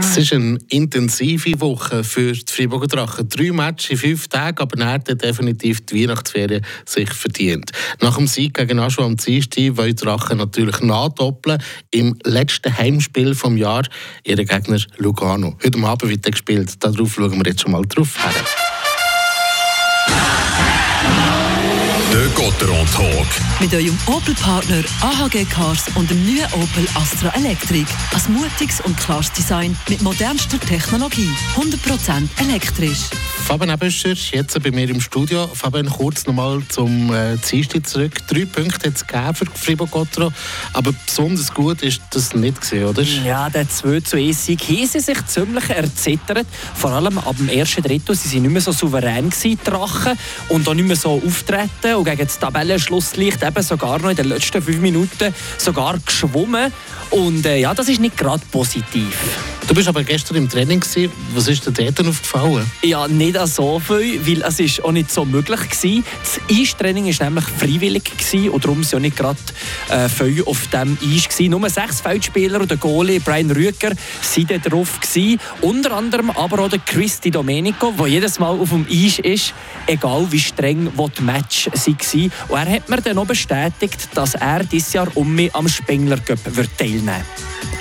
Es ist eine intensive Woche für die Freiburger Drachen. Drei Matches in fünf Tagen, aber er hat definitiv die Weihnachtsferien sich verdient. Nach dem Sieg gegen Aschua am Dienstag wollen die Drachen natürlich nachdoppeln im letzten Heimspiel des Jahres. Ihre Gegner Lugano. Heute Abend wird gespielt. Darauf schauen wir jetzt schon mal drauf her. Der Gotteron Talk. Mit eurem Opel-Partner AHG Cars und dem neuen Opel Astra Electric. Ein mutiges und klares Design mit modernster Technologie. 100% elektrisch. Fabian Ebescher, jetzt bei mir im Studio. Fabian, kurz nochmal zum äh, Dienstag zurück. Drei Punkte hat es für Fribourg Gottero, aber besonders gut ist das nicht gesehen, oder? Ja, der 2 zu 1 Sieg sie sich ziemlich erzittert. Vor allem ab dem ersten Drittel. Sie waren nicht mehr so souverän, gewesen, Drachen, und auch nicht mehr so auftreten und gegen das Tabellenschlusslicht eben sogar noch in den letzten fünf Minuten sogar geschwommen. Und äh, ja, das ist nicht gerade positiv. Du bist aber gestern im Training. Gewesen. Was ist dir dort aufgefallen? Ja, nicht so viel, weil es ist auch nicht so möglich war. Das Eistraining war nämlich freiwillig gewesen, und darum sind auch nicht gerade äh, viel auf dem Eis. Gewesen. Nur sechs Feldspieler und der Goalie Brian Rüger waren drauf. Gewesen. Unter anderem aber auch der Christi Domenico, der jedes Mal auf dem Eis ist, egal wie streng die Match waren. Und er hat mir dann auch bestätigt, dass er dieses Jahr um mich am Spengler Cup teilnehmen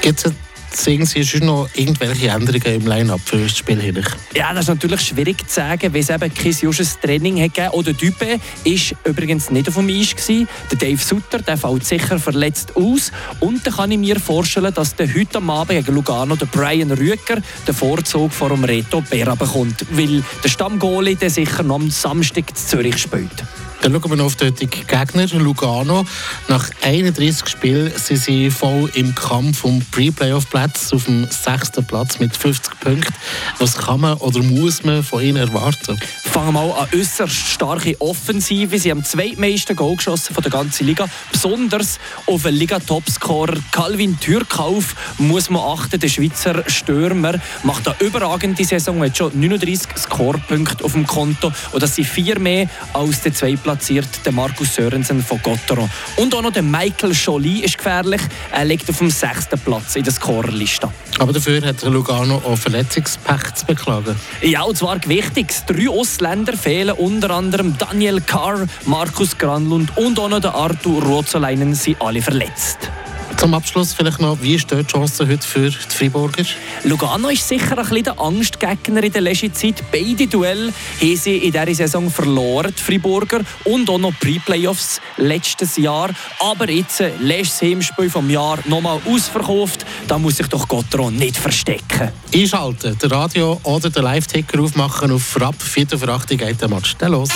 wird sehen Sie schon noch irgendwelche Änderungen im Line-Up für das Spiel hin? Ja, das ist natürlich schwierig zu sagen, weil es eben kein jusches Training hat gegeben Oder Dübe war übrigens nicht auf dem Eis. Gewesen. Der Dave Sutter der fällt sicher verletzt aus. Und dann kann ich mir vorstellen, dass der heute am Abend gegen Lugano der Brian Rüger den Vorzug vor dem Reto Bera bekommt. Weil der Stammgoalie der sicher noch am Samstag in Zürich spielt. Dann schauen wir noch auf den Gegner Lugano. Nach 31 Spielen sind sie voll im Kampf um Pre-Playoff-Platz auf dem sechsten Platz mit 50 Punkten. Was kann man oder muss man von ihnen erwarten? Fangen wir mal an äußerst starke Offensive. Sie haben zweitmeisten Goal geschossen von der ganzen Liga. Besonders auf den Liga-Topscorer Calvin Türkauf muss man achten. Der Schweizer Stürmer macht eine überragende Saison. Er hat schon 39 Scorepunkte auf dem Konto. Und das sind vier mehr als der zweitplatzierte platziert der Markus Sörensen von Gottero. Und auch noch der Michael Joly ist gefährlich. Er liegt auf dem sechsten Platz in der Scorerliste. Aber dafür hat Lugano auch Verletzungspech zu beklagen. Ja, und zwar wichtig. Drei Ausländer fehlen, unter anderem Daniel Carr, Markus Granlund und auch noch der Arthur Rozolainen sind alle verletzt. Zum Abschluss vielleicht noch, wie ist die Chance heute für die Freiburger? Lugano ist sicher ein bisschen der Angstgegner in der letzten Zeit. Beide Duelle haben sie in dieser Saison verloren, die Freiburger, und auch noch Pre-Playoffs letztes Jahr. Aber jetzt, äh, letztes Heimspiel vom Jahr, nochmal ausverkauft. Da muss sich doch Gotteron nicht verstecken. Einschalten, den Radio oder den Live-Ticker aufmachen auf Frapp. 4 für 8 geht der Match. Dann los.